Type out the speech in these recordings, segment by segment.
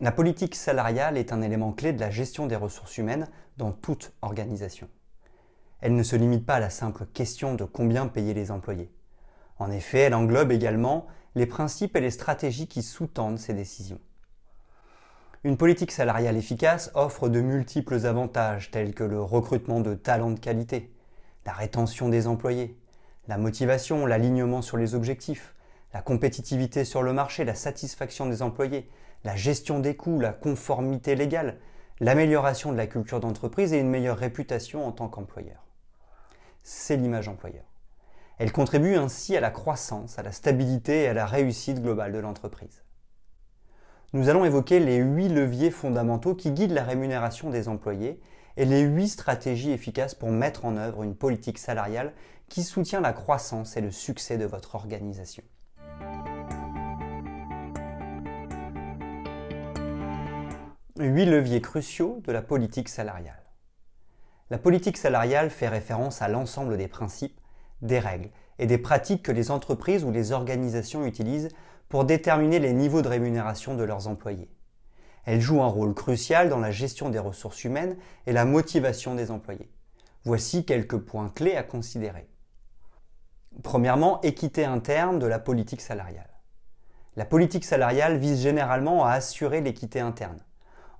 La politique salariale est un élément clé de la gestion des ressources humaines dans toute organisation. Elle ne se limite pas à la simple question de combien payer les employés. En effet, elle englobe également les principes et les stratégies qui sous-tendent ces décisions. Une politique salariale efficace offre de multiples avantages tels que le recrutement de talents de qualité, la rétention des employés, la motivation, l'alignement sur les objectifs, la compétitivité sur le marché, la satisfaction des employés, la gestion des coûts, la conformité légale, l'amélioration de la culture d'entreprise et une meilleure réputation en tant qu'employeur. C'est l'image employeur. Elle contribue ainsi à la croissance, à la stabilité et à la réussite globale de l'entreprise. Nous allons évoquer les huit leviers fondamentaux qui guident la rémunération des employés et les huit stratégies efficaces pour mettre en œuvre une politique salariale qui soutient la croissance et le succès de votre organisation. 8 leviers cruciaux de la politique salariale. La politique salariale fait référence à l'ensemble des principes, des règles et des pratiques que les entreprises ou les organisations utilisent pour déterminer les niveaux de rémunération de leurs employés. Elle joue un rôle crucial dans la gestion des ressources humaines et la motivation des employés. Voici quelques points clés à considérer. Premièrement, équité interne de la politique salariale. La politique salariale vise généralement à assurer l'équité interne.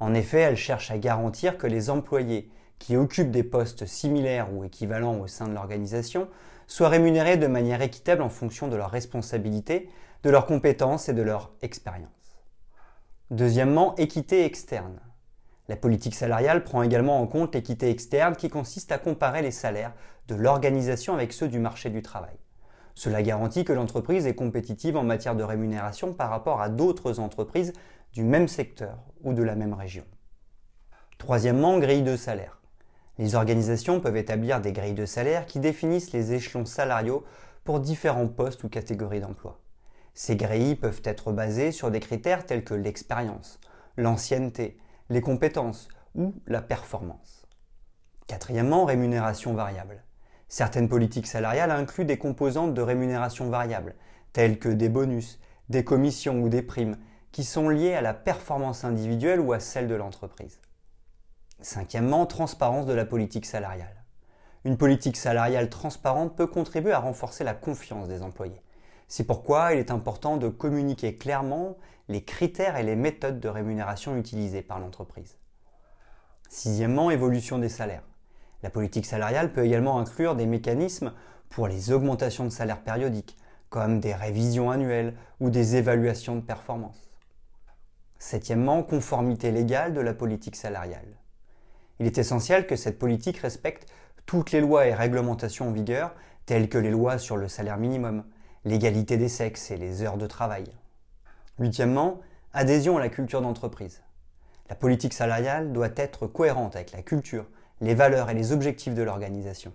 En effet, elle cherche à garantir que les employés qui occupent des postes similaires ou équivalents au sein de l'organisation soient rémunérés de manière équitable en fonction de leurs responsabilités, de leurs compétences et de leur expérience. Deuxièmement, équité externe. La politique salariale prend également en compte l'équité externe qui consiste à comparer les salaires de l'organisation avec ceux du marché du travail. Cela garantit que l'entreprise est compétitive en matière de rémunération par rapport à d'autres entreprises du même secteur ou de la même région. Troisièmement, grille de salaire. Les organisations peuvent établir des grilles de salaire qui définissent les échelons salariaux pour différents postes ou catégories d'emploi. Ces grilles peuvent être basées sur des critères tels que l'expérience, l'ancienneté, les compétences ou la performance. Quatrièmement, rémunération variable. Certaines politiques salariales incluent des composantes de rémunération variable, telles que des bonus, des commissions ou des primes, qui sont liées à la performance individuelle ou à celle de l'entreprise. Cinquièmement, transparence de la politique salariale. Une politique salariale transparente peut contribuer à renforcer la confiance des employés. C'est pourquoi il est important de communiquer clairement les critères et les méthodes de rémunération utilisées par l'entreprise. Sixièmement, évolution des salaires. La politique salariale peut également inclure des mécanismes pour les augmentations de salaire périodiques, comme des révisions annuelles ou des évaluations de performance. Septièmement, conformité légale de la politique salariale. Il est essentiel que cette politique respecte toutes les lois et réglementations en vigueur, telles que les lois sur le salaire minimum, l'égalité des sexes et les heures de travail. Huitièmement, adhésion à la culture d'entreprise. La politique salariale doit être cohérente avec la culture, les valeurs et les objectifs de l'organisation.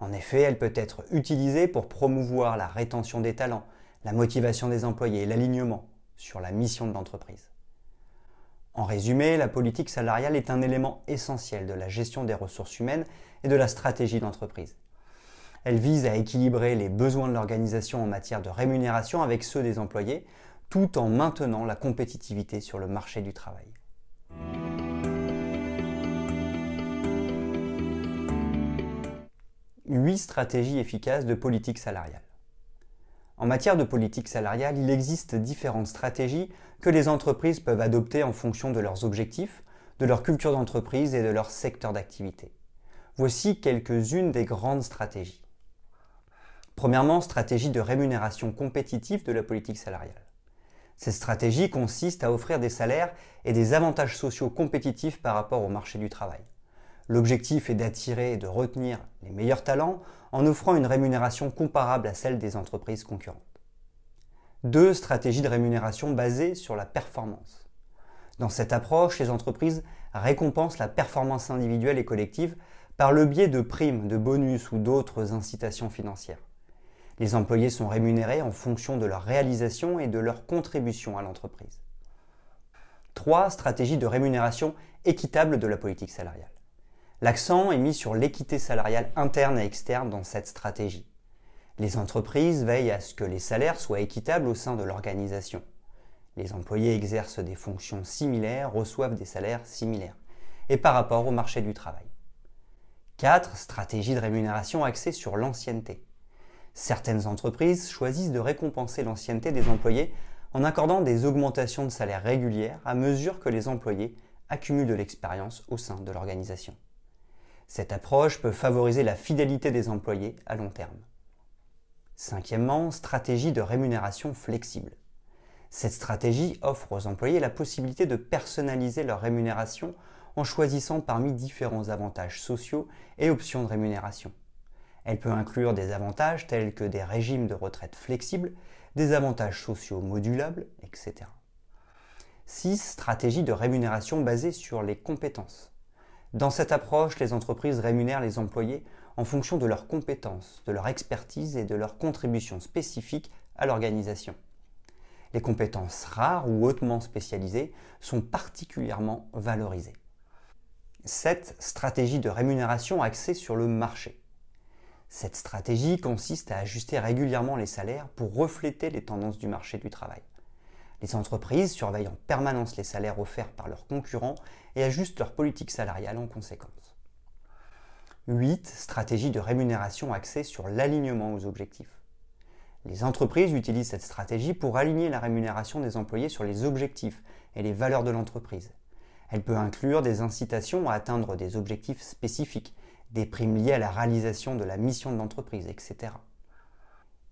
En effet, elle peut être utilisée pour promouvoir la rétention des talents, la motivation des employés et l'alignement sur la mission de l'entreprise. En résumé, la politique salariale est un élément essentiel de la gestion des ressources humaines et de la stratégie d'entreprise. Elle vise à équilibrer les besoins de l'organisation en matière de rémunération avec ceux des employés, tout en maintenant la compétitivité sur le marché du travail. Huit stratégies efficaces de politique salariale. En matière de politique salariale, il existe différentes stratégies que les entreprises peuvent adopter en fonction de leurs objectifs, de leur culture d'entreprise et de leur secteur d'activité. Voici quelques-unes des grandes stratégies. Premièrement, stratégie de rémunération compétitive de la politique salariale. Cette stratégie consiste à offrir des salaires et des avantages sociaux compétitifs par rapport au marché du travail. L'objectif est d'attirer et de retenir les meilleurs talents en offrant une rémunération comparable à celle des entreprises concurrentes. Deux stratégies de rémunération basées sur la performance. Dans cette approche, les entreprises récompensent la performance individuelle et collective par le biais de primes, de bonus ou d'autres incitations financières. Les employés sont rémunérés en fonction de leur réalisation et de leur contribution à l'entreprise. Trois stratégies de rémunération équitable de la politique salariale. L'accent est mis sur l'équité salariale interne et externe dans cette stratégie. Les entreprises veillent à ce que les salaires soient équitables au sein de l'organisation. Les employés exercent des fonctions similaires, reçoivent des salaires similaires, et par rapport au marché du travail. 4. Stratégie de rémunération axée sur l'ancienneté. Certaines entreprises choisissent de récompenser l'ancienneté des employés en accordant des augmentations de salaire régulières à mesure que les employés accumulent de l'expérience au sein de l'organisation. Cette approche peut favoriser la fidélité des employés à long terme. Cinquièmement, stratégie de rémunération flexible. Cette stratégie offre aux employés la possibilité de personnaliser leur rémunération en choisissant parmi différents avantages sociaux et options de rémunération. Elle peut inclure des avantages tels que des régimes de retraite flexibles, des avantages sociaux modulables, etc. 6. Stratégie de rémunération basée sur les compétences. Dans cette approche, les entreprises rémunèrent les employés en fonction de leurs compétences, de leur expertise et de leurs contributions spécifiques à l'organisation. Les compétences rares ou hautement spécialisées sont particulièrement valorisées. 7. Stratégie de rémunération axée sur le marché. Cette stratégie consiste à ajuster régulièrement les salaires pour refléter les tendances du marché du travail. Les entreprises surveillent en permanence les salaires offerts par leurs concurrents et ajustent leur politique salariale en conséquence. 8. Stratégie de rémunération axée sur l'alignement aux objectifs. Les entreprises utilisent cette stratégie pour aligner la rémunération des employés sur les objectifs et les valeurs de l'entreprise. Elle peut inclure des incitations à atteindre des objectifs spécifiques, des primes liées à la réalisation de la mission de l'entreprise, etc.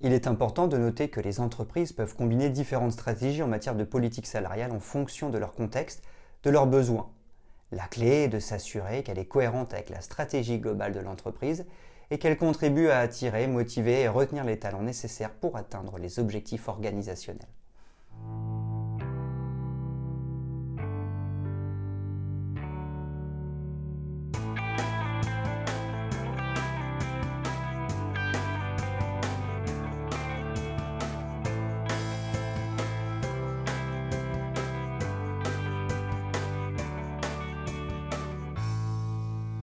Il est important de noter que les entreprises peuvent combiner différentes stratégies en matière de politique salariale en fonction de leur contexte, de leurs besoins. La clé est de s'assurer qu'elle est cohérente avec la stratégie globale de l'entreprise et qu'elle contribue à attirer, motiver et retenir les talents nécessaires pour atteindre les objectifs organisationnels.